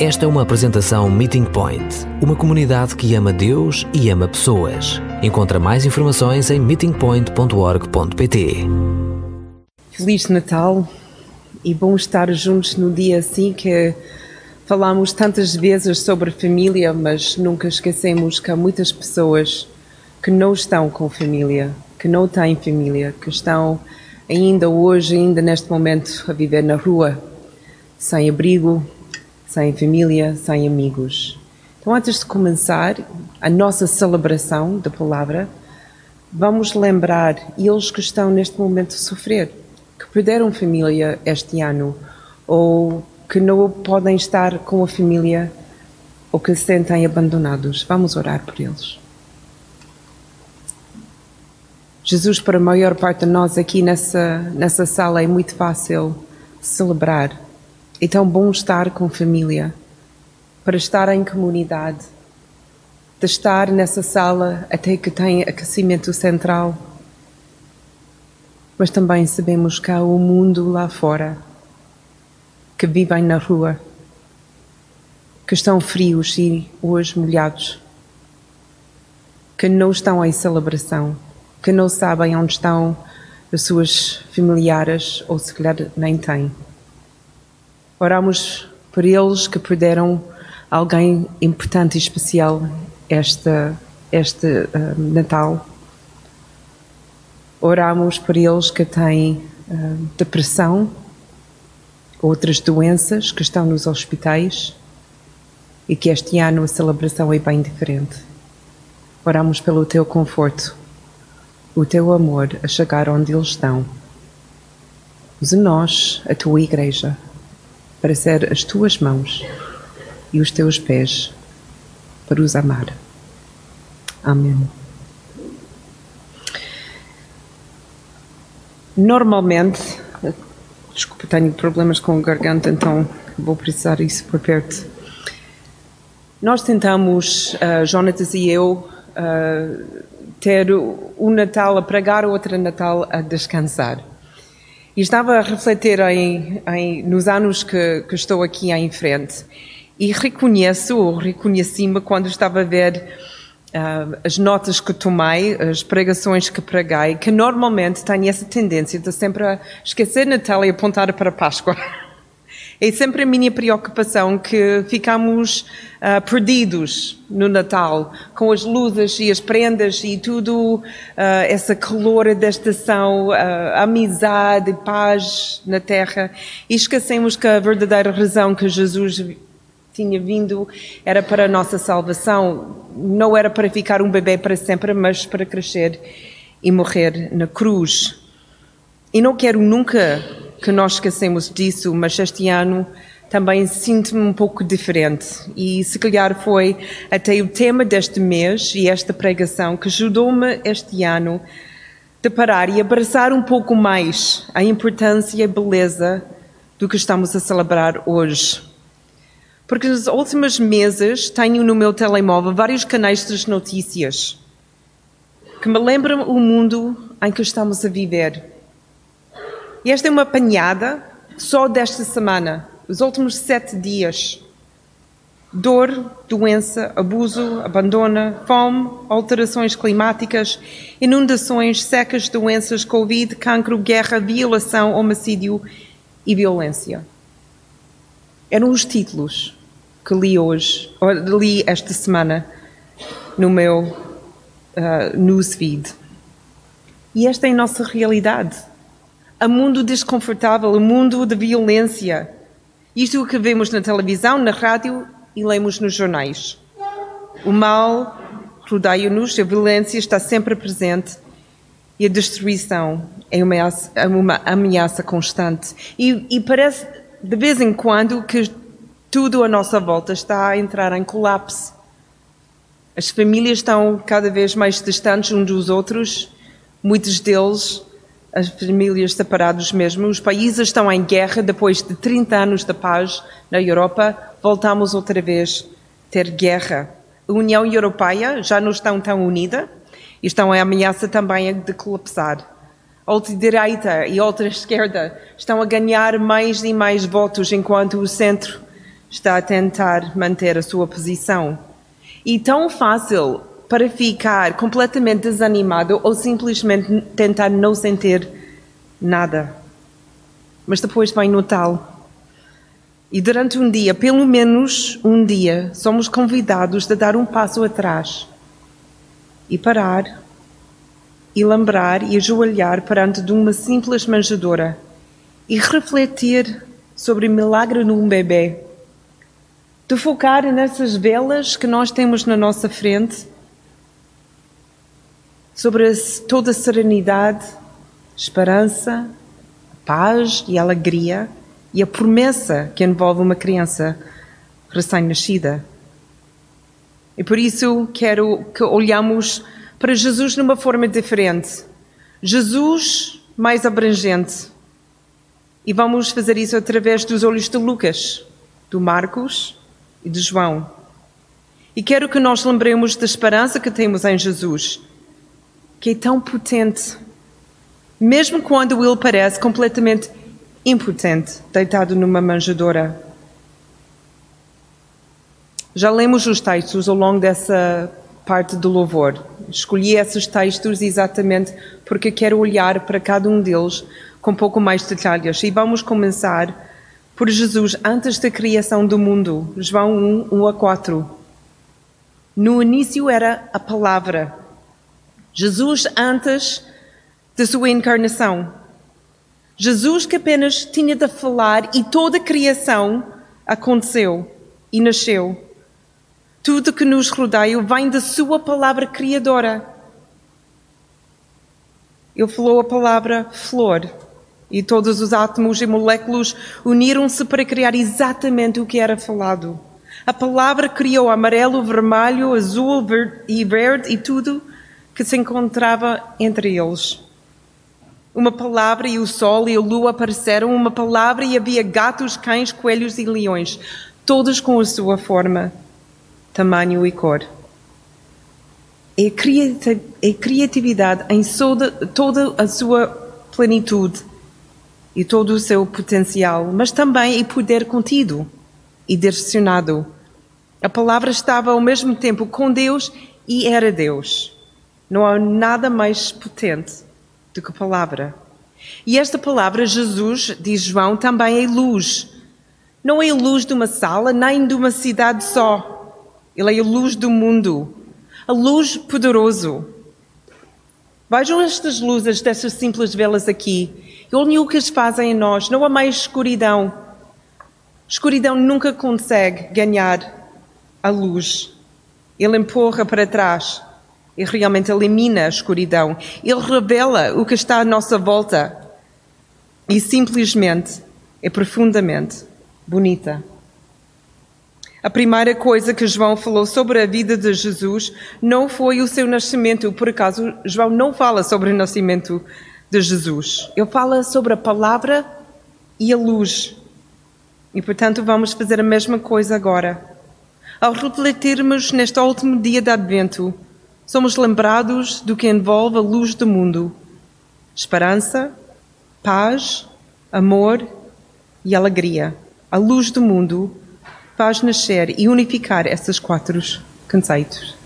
Esta é uma apresentação Meeting Point, uma comunidade que ama Deus e ama pessoas. Encontra mais informações em meetingpoint.org.pt. Feliz Natal e bom estar juntos no dia assim que falamos tantas vezes sobre família, mas nunca esquecemos que há muitas pessoas que não estão com família, que não têm família, que estão ainda hoje, ainda neste momento, a viver na rua, sem abrigo, sem família, sem amigos. Então, antes de começar a nossa celebração da palavra, vamos lembrar eles que estão neste momento a sofrer, que perderam família este ano, ou que não podem estar com a família, ou que se sentem abandonados. Vamos orar por eles. Jesus, para a maior parte de nós aqui nessa, nessa sala, é muito fácil celebrar é tão bom estar com família, para estar em comunidade, de estar nessa sala até que tem aquecimento central. Mas também sabemos que há o um mundo lá fora, que vivem na rua, que estão frios e hoje molhados, que não estão em celebração, que não sabem onde estão as suas familiares ou se calhar nem têm. Oramos por eles que perderam alguém importante e especial esta, este uh, Natal. Oramos por eles que têm uh, depressão, outras doenças que estão nos hospitais e que este ano a celebração é bem diferente. Oramos pelo teu conforto, o teu amor a chegar onde eles estão. Usa nós, a tua igreja para ser as tuas mãos e os teus pés para os amar. Amém. Normalmente, desculpa, tenho problemas com a garganta, então vou precisar isso por perto. Nós tentamos, uh, Jonatas e eu, uh, ter um Natal a pregar, outro Natal a descansar. E estava a refletir em, em, nos anos que, que, estou aqui em frente e reconheço, ou reconheci-me quando estava a ver uh, as notas que tomei, as pregações que preguei, que normalmente tenho essa tendência de sempre esquecer Natal e apontar para a Páscoa. É sempre a minha preocupação que ficamos uh, perdidos no Natal, com as luzes e as prendas e tudo, uh, essa calor da estação, uh, amizade, paz na terra, e esquecemos que a verdadeira razão que Jesus tinha vindo era para a nossa salvação, não era para ficar um bebê para sempre, mas para crescer e morrer na cruz. E não quero nunca que nós esquecemos disso, mas este ano também sinto-me um pouco diferente. E se calhar foi até o tema deste mês e esta pregação que ajudou-me este ano de parar e abraçar um pouco mais a importância e a beleza do que estamos a celebrar hoje. Porque nos últimos meses tenho no meu telemóvel vários canais de notícias que me lembram o mundo em que estamos a viver e esta é uma apanhada só desta semana, os últimos sete dias. Dor, doença, abuso, abandono, fome, alterações climáticas, inundações, secas, doenças, Covid, cancro, guerra, violação, homicídio e violência. Eram os títulos que li hoje, li esta semana no meu uh, newsfeed. E esta é a nossa realidade a mundo desconfortável, o mundo de violência. Isto é o que vemos na televisão, na rádio e lemos nos jornais. O mal rodeia-nos, a violência está sempre presente e a destruição é uma ameaça, é uma ameaça constante. E, e parece, de vez em quando, que tudo à nossa volta está a entrar em colapso. As famílias estão cada vez mais distantes uns dos outros, muitos deles as famílias separadas mesmo. Os países estão em guerra depois de 30 anos de paz na Europa. Voltamos outra vez a ter guerra. A União Europeia já não está tão unida e estão em ameaça também de colapsar. A ultradireita e a ultra-esquerda estão a ganhar mais e mais votos enquanto o centro está a tentar manter a sua posição. E tão fácil para ficar completamente desanimado ou simplesmente tentar não sentir nada. Mas depois vai notá-lo. E durante um dia, pelo menos um dia, somos convidados a dar um passo atrás e parar e lembrar e ajoelhar perante de uma simples manjedoura e refletir sobre o milagre num bebê. De focar nessas velas que nós temos na nossa frente sobre toda a serenidade, esperança, paz e alegria e a promessa que envolve uma criança recém-nascida. E por isso quero que olhamos para Jesus numa forma diferente. Jesus mais abrangente. E vamos fazer isso através dos olhos de Lucas, do Marcos e de João. E quero que nós lembremos da esperança que temos em Jesus que é tão potente, mesmo quando ele parece completamente impotente, deitado numa manjedoura. Já lemos os textos ao longo dessa parte do louvor. Escolhi esses textos exatamente porque quero olhar para cada um deles com um pouco mais de detalhes. E vamos começar por Jesus antes da criação do mundo. João 1, 1 a 4. No início era a palavra Jesus antes da sua encarnação. Jesus que apenas tinha de falar e toda a criação aconteceu e nasceu. Tudo que nos rodeia vem da sua palavra criadora. Ele falou a palavra flor e todos os átomos e moléculas uniram-se para criar exatamente o que era falado. A palavra criou amarelo, vermelho, azul e verde e tudo que se encontrava entre eles. Uma palavra e o sol e a lua apareceram, uma palavra e havia gatos, cães, coelhos e leões, todos com a sua forma, tamanho e cor. A criatividade em toda a sua plenitude e todo o seu potencial, mas também em poder contido e direcionado. A palavra estava ao mesmo tempo com Deus e era Deus. Não há nada mais potente do que a palavra. E esta palavra, Jesus, diz João, também é luz. Não é a luz de uma sala, nem de uma cidade só. Ele é a luz do mundo. A luz poderoso. Vejam estas luzes destas simples velas aqui. E olhem o que as fazem em nós. Não há mais escuridão. Escuridão nunca consegue ganhar a luz. Ele empurra para trás e realmente elimina a escuridão. Ele revela o que está à nossa volta e simplesmente é profundamente bonita. A primeira coisa que João falou sobre a vida de Jesus não foi o seu nascimento. Por acaso, João não fala sobre o nascimento de Jesus. Ele fala sobre a palavra e a luz. E, portanto, vamos fazer a mesma coisa agora. Ao refletirmos neste último dia de Advento, somos lembrados do que envolve a luz do mundo: esperança, paz, amor e alegria. A luz do mundo faz nascer e unificar esses quatro conceitos.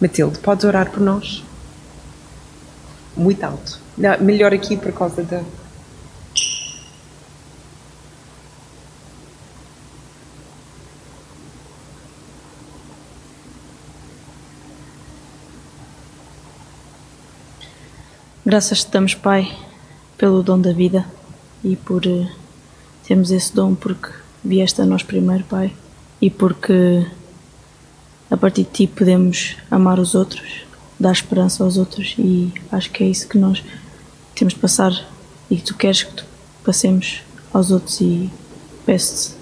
Matilde, podes orar por nós? Muito alto. Não, melhor aqui por causa da. Graças te damos, Pai, pelo dom da vida e por uh, termos esse dom porque vieste a nós primeiro, Pai, e porque a partir de ti podemos amar os outros, dar esperança aos outros e acho que é isso que nós temos de passar e que tu queres que passemos aos outros e peço-te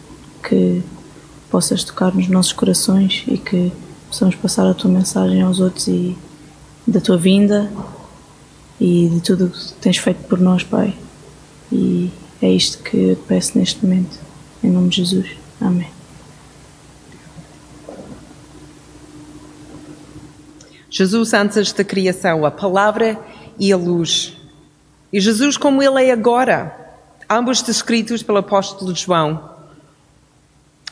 que possas tocar nos nossos corações e que possamos passar a tua mensagem aos outros e da tua vinda e de tudo o que tens feito por nós, Pai. E é isto que eu te peço neste momento. Em nome de Jesus. Amém. Jesus antes da criação, a palavra e a luz. E Jesus como ele é agora, ambos descritos pelo apóstolo João.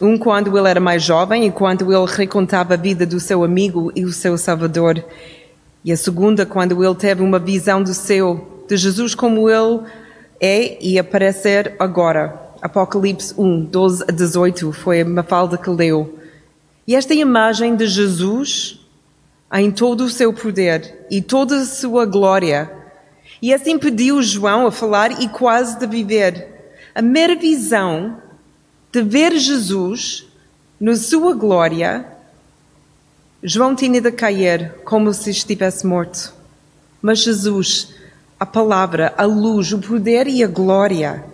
Um quando ele era mais jovem e quando ele recontava a vida do seu amigo e o seu Salvador. E a segunda quando ele teve uma visão do céu, de Jesus como ele é e aparecer agora. Apocalipse 1, 12 a 18, foi a Mafalda que leu. E esta imagem de Jesus em todo o seu poder e toda a sua glória. E assim pediu João a falar e quase de viver. A mera visão de ver Jesus na sua glória, João tinha de cair como se estivesse morto. Mas Jesus, a palavra, a luz, o poder e a glória,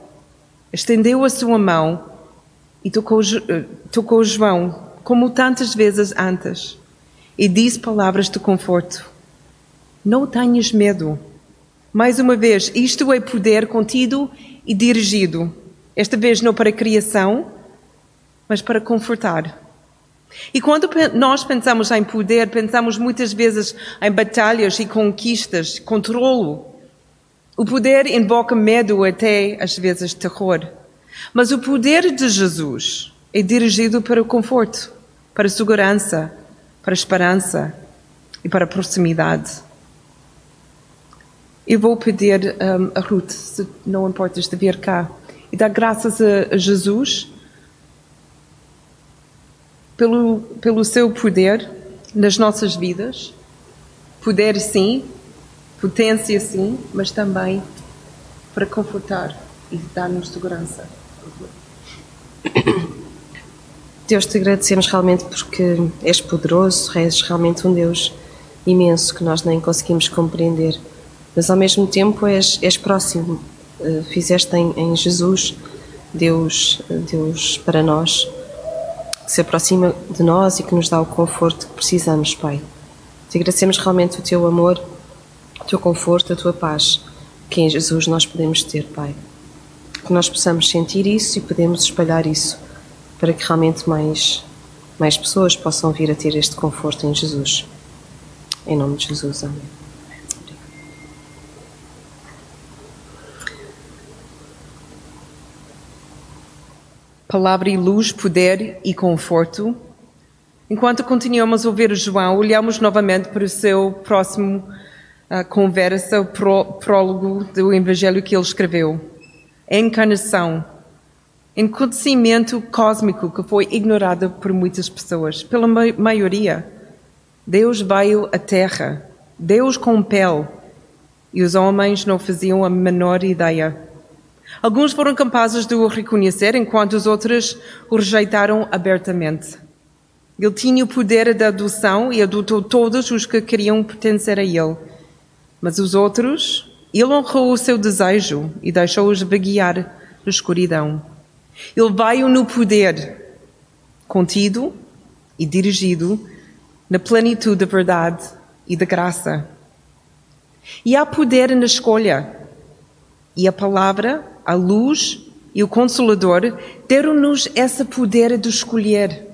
estendeu a sua mão e tocou, eh, tocou João, como tantas vezes antes, e disse palavras de conforto. Não tenhas medo. Mais uma vez, isto é poder contido e dirigido. Esta vez não para criação, mas para confortar. E quando nós pensamos em poder, pensamos muitas vezes em batalhas e conquistas, controlo. O poder invoca medo até às vezes terror. Mas o poder de Jesus é dirigido para o conforto, para a segurança, para a esperança e para a proximidade. Eu vou pedir um, a Ruth, se não importas, de vir cá e dar graças a, Jesus pelo, pelo seu poder nas nossas vidas. Poder, sim, potência, sim, mas também para confortar e dar-nos segurança. Deus, te agradecemos realmente porque és poderoso, és realmente um Deus imenso que nós nem conseguimos compreender, mas ao mesmo tempo és, és próximo. Eh, fizeste em, em Jesus, Deus, Deus para nós, que se aproxima de nós e que nos dá o conforto que precisamos, Pai. Te agradecemos realmente o teu amor, o teu conforto, a tua paz, que em Jesus nós podemos ter, Pai. Que nós possamos sentir isso e podemos espalhar isso para que realmente mais, mais pessoas possam vir a ter este conforto em Jesus. Em nome de Jesus, amém. Palavra e luz, poder e conforto. Enquanto continuamos a ouvir João, olhamos novamente para o seu próximo uh, conversa, o pró prólogo do Evangelho que ele escreveu. A encarnação, acontecimento cósmico que foi ignorado por muitas pessoas, pela ma maioria. Deus veio à Terra, Deus com pele, e os homens não faziam a menor ideia. Alguns foram capazes de o reconhecer, enquanto os outros o rejeitaram abertamente. Ele tinha o poder da adoção e adotou todos os que queriam pertencer a ele. Mas os outros, ele honrou o seu desejo e deixou-os vaguear na escuridão. Ele veio no poder, contido e dirigido na plenitude da verdade e da graça. E há poder na escolha. E a palavra a luz e o Consolador deram-nos esse poder de escolher.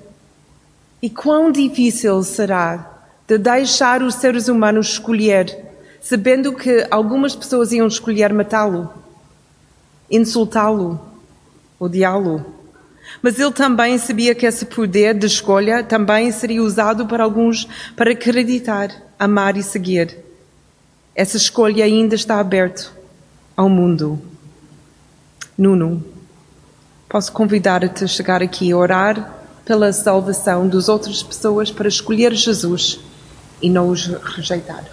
E quão difícil será de deixar os seres humanos escolher, sabendo que algumas pessoas iam escolher matá-lo, insultá-lo, odiá-lo. Mas ele também sabia que esse poder de escolha também seria usado para alguns para acreditar, amar e seguir. Essa escolha ainda está aberta ao mundo. Nuno, posso convidar-te a chegar aqui a orar pela salvação das outras pessoas para escolher Jesus e não os rejeitar.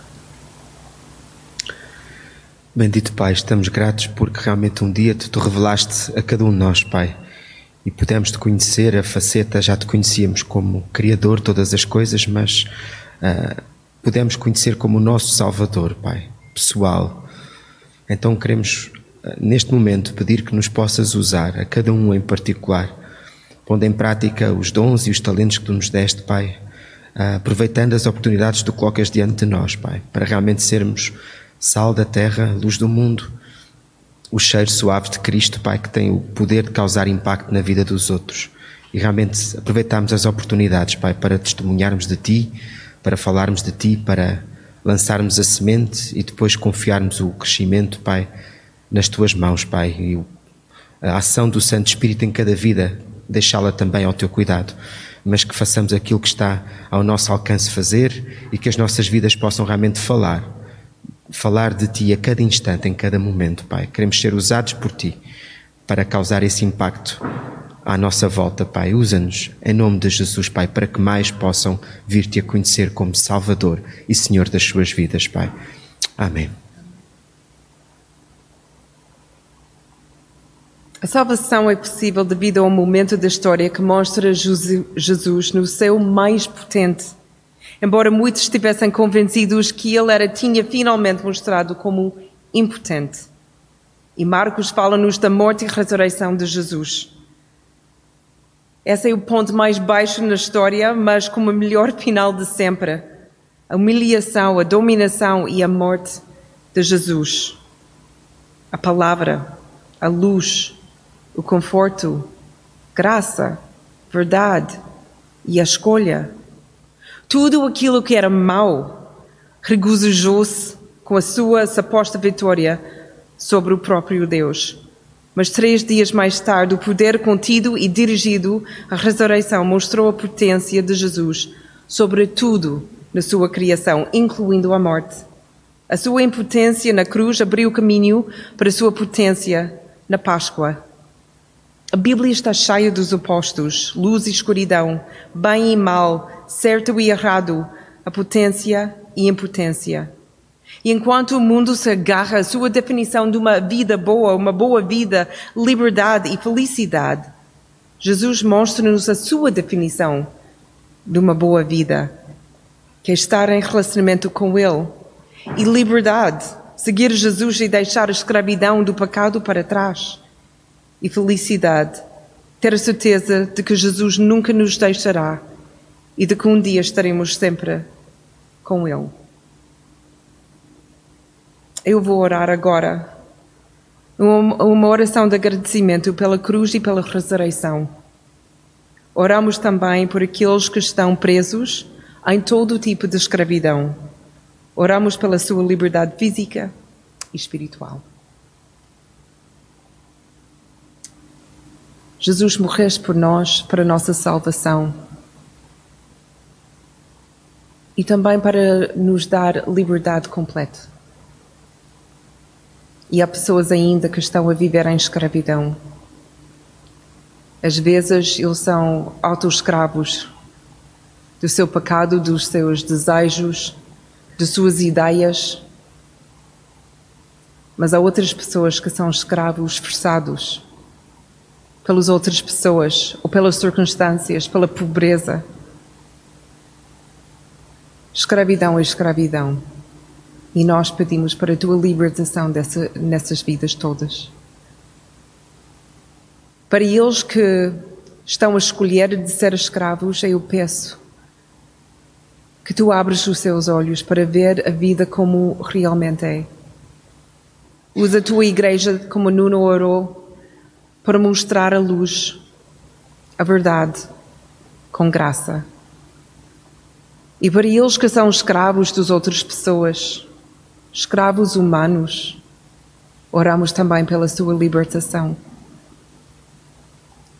Bendito Pai, estamos gratos porque realmente um dia tu te revelaste a cada um de nós, Pai, e pudemos te conhecer a faceta, já te conhecíamos como Criador de todas as coisas, mas uh, pudemos conhecer como o nosso Salvador, Pai, pessoal. Então queremos neste momento, pedir que nos possas usar, a cada um em particular, pondo em prática os dons e os talentos que tu nos deste, Pai, aproveitando as oportunidades que tu colocas diante de nós, Pai, para realmente sermos sal da terra, luz do mundo, o cheiro suave de Cristo, Pai, que tem o poder de causar impacto na vida dos outros. E realmente aproveitarmos as oportunidades, Pai, para testemunharmos de Ti, para falarmos de Ti, para lançarmos a semente e depois confiarmos o crescimento, Pai, nas tuas mãos, Pai, e a ação do Santo Espírito em cada vida deixá-la também ao teu cuidado, mas que façamos aquilo que está ao nosso alcance fazer e que as nossas vidas possam realmente falar, falar de ti a cada instante, em cada momento, Pai. Queremos ser usados por ti para causar esse impacto à nossa volta, Pai. Usa-nos em nome de Jesus, Pai, para que mais possam vir-te a conhecer como Salvador e Senhor das suas vidas, Pai. Amém. A salvação é possível devido ao momento da história que mostra Jesus no seu mais potente. Embora muitos estivessem convencidos que ele era, tinha finalmente mostrado como impotente. E Marcos fala-nos da morte e ressurreição de Jesus. Esse é o ponto mais baixo na história, mas com o melhor final de sempre. A humilhação, a dominação e a morte de Jesus. A palavra, a luz, o conforto, graça, verdade e a escolha. Tudo aquilo que era mau regozijou-se com a sua suposta vitória sobre o próprio Deus. Mas três dias mais tarde, o poder contido e dirigido à ressurreição mostrou a potência de Jesus sobre tudo na sua criação, incluindo a morte. A sua impotência na cruz abriu caminho para a sua potência na Páscoa. A Bíblia está cheia dos opostos, luz e escuridão, bem e mal, certo e errado, a potência e impotência. E enquanto o mundo se agarra à sua definição de uma vida boa, uma boa vida, liberdade e felicidade, Jesus mostra-nos a sua definição de uma boa vida, que é estar em relacionamento com Ele. E liberdade, seguir Jesus e deixar a escravidão do pecado para trás e felicidade, ter a certeza de que Jesus nunca nos deixará e de que um dia estaremos sempre com Ele. Eu vou orar agora uma oração de agradecimento pela cruz e pela ressurreição. Oramos também por aqueles que estão presos em todo tipo de escravidão. Oramos pela sua liberdade física e espiritual. Jesus morreste por nós, para a nossa salvação. E também para nos dar liberdade completa. E há pessoas ainda que estão a viver em escravidão. Às vezes eles são auto-escravos do seu pecado, dos seus desejos, de suas ideias. Mas há outras pessoas que são escravos forçados pelas outras pessoas ou pelas circunstâncias, pela pobreza. Escravidão é escravidão. E nós pedimos para a tua libertação dessa, nessas vidas todas. Para eles que estão a escolher de ser escravos, eu peço que tu abres os seus olhos para ver a vida como realmente é. Usa a tua igreja como Nuno orou para mostrar a luz, a verdade, com graça. E para eles que são escravos das outras pessoas, escravos humanos, oramos também pela sua libertação.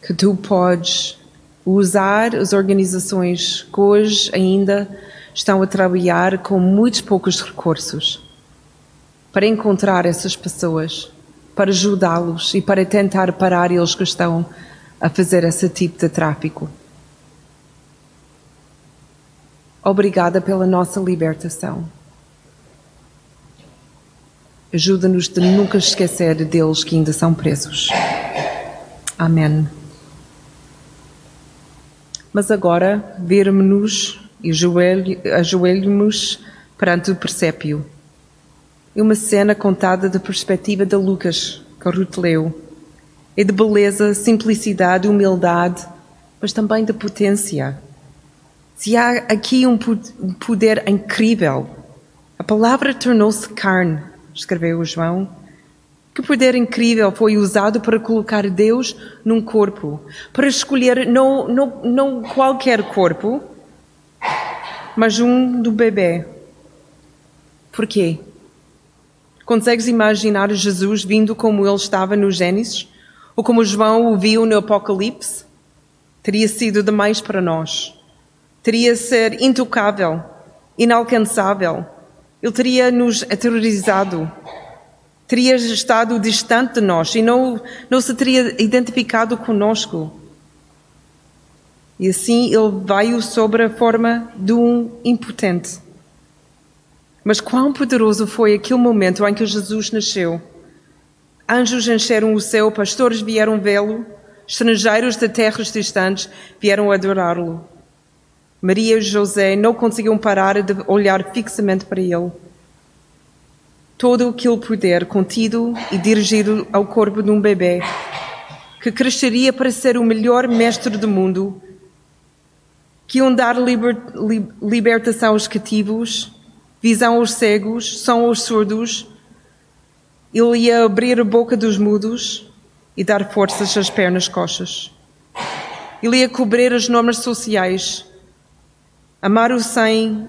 Que tu podes usar as organizações que hoje ainda estão a trabalhar com muitos poucos recursos para encontrar essas pessoas para ajudá-los e para tentar parar eles que estão a fazer esse tipo de tráfico. Obrigada pela nossa libertação. Ajuda-nos de nunca esquecer deles que ainda são presos. Amém. Mas agora, virmos-nos e ajoelhamos perante o presépio é uma cena contada da perspectiva de Lucas, que Ruth leu. É de beleza, simplicidade, humildade, mas também de potência. Se há aqui um poder incrível, a palavra tornou-se carne, escreveu João. Que poder incrível foi usado para colocar Deus num corpo, para escolher não, não, não qualquer corpo, mas um do bebê. Por quê? Consegues imaginar Jesus vindo como ele estava no Gênesis? Ou como João o viu no Apocalipse? teria sido demais para nós. Teria ser intocável, inalcançável. Ele teria nos aterrorizado. Teria estado distante de nós e não, não se teria identificado conosco. E assim ele veio sobre a forma de um impotente. Mas quão poderoso foi aquele momento em que Jesus nasceu. Anjos encheram o céu, pastores vieram vê-lo, estrangeiros de terras distantes vieram adorá-lo. Maria e José não conseguiam parar de olhar fixamente para ele. Todo aquele poder contido e dirigido ao corpo de um bebê que cresceria para ser o melhor mestre do mundo que iam dar liber, libertação aos cativos, visão aos cegos, som aos surdos. Ele ia abrir a boca dos mudos e dar forças às pernas coxas. Ele ia cobrir as normas sociais, amar o sem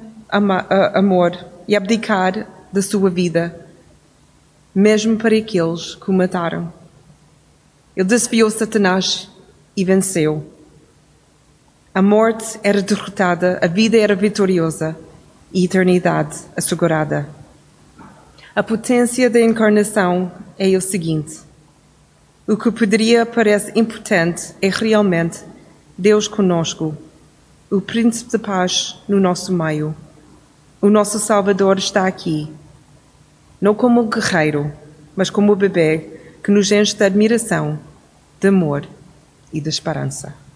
amor e abdicar da sua vida, mesmo para aqueles que o mataram. Ele desafiou Satanás e venceu. A morte era derrotada, a vida era vitoriosa e eternidade assegurada. A potência da encarnação é o seguinte: o que poderia parecer importante é realmente Deus conosco, o Príncipe de Paz no nosso meio. O nosso Salvador está aqui, não como guerreiro, mas como um bebê que nos enche de admiração, de amor e de esperança.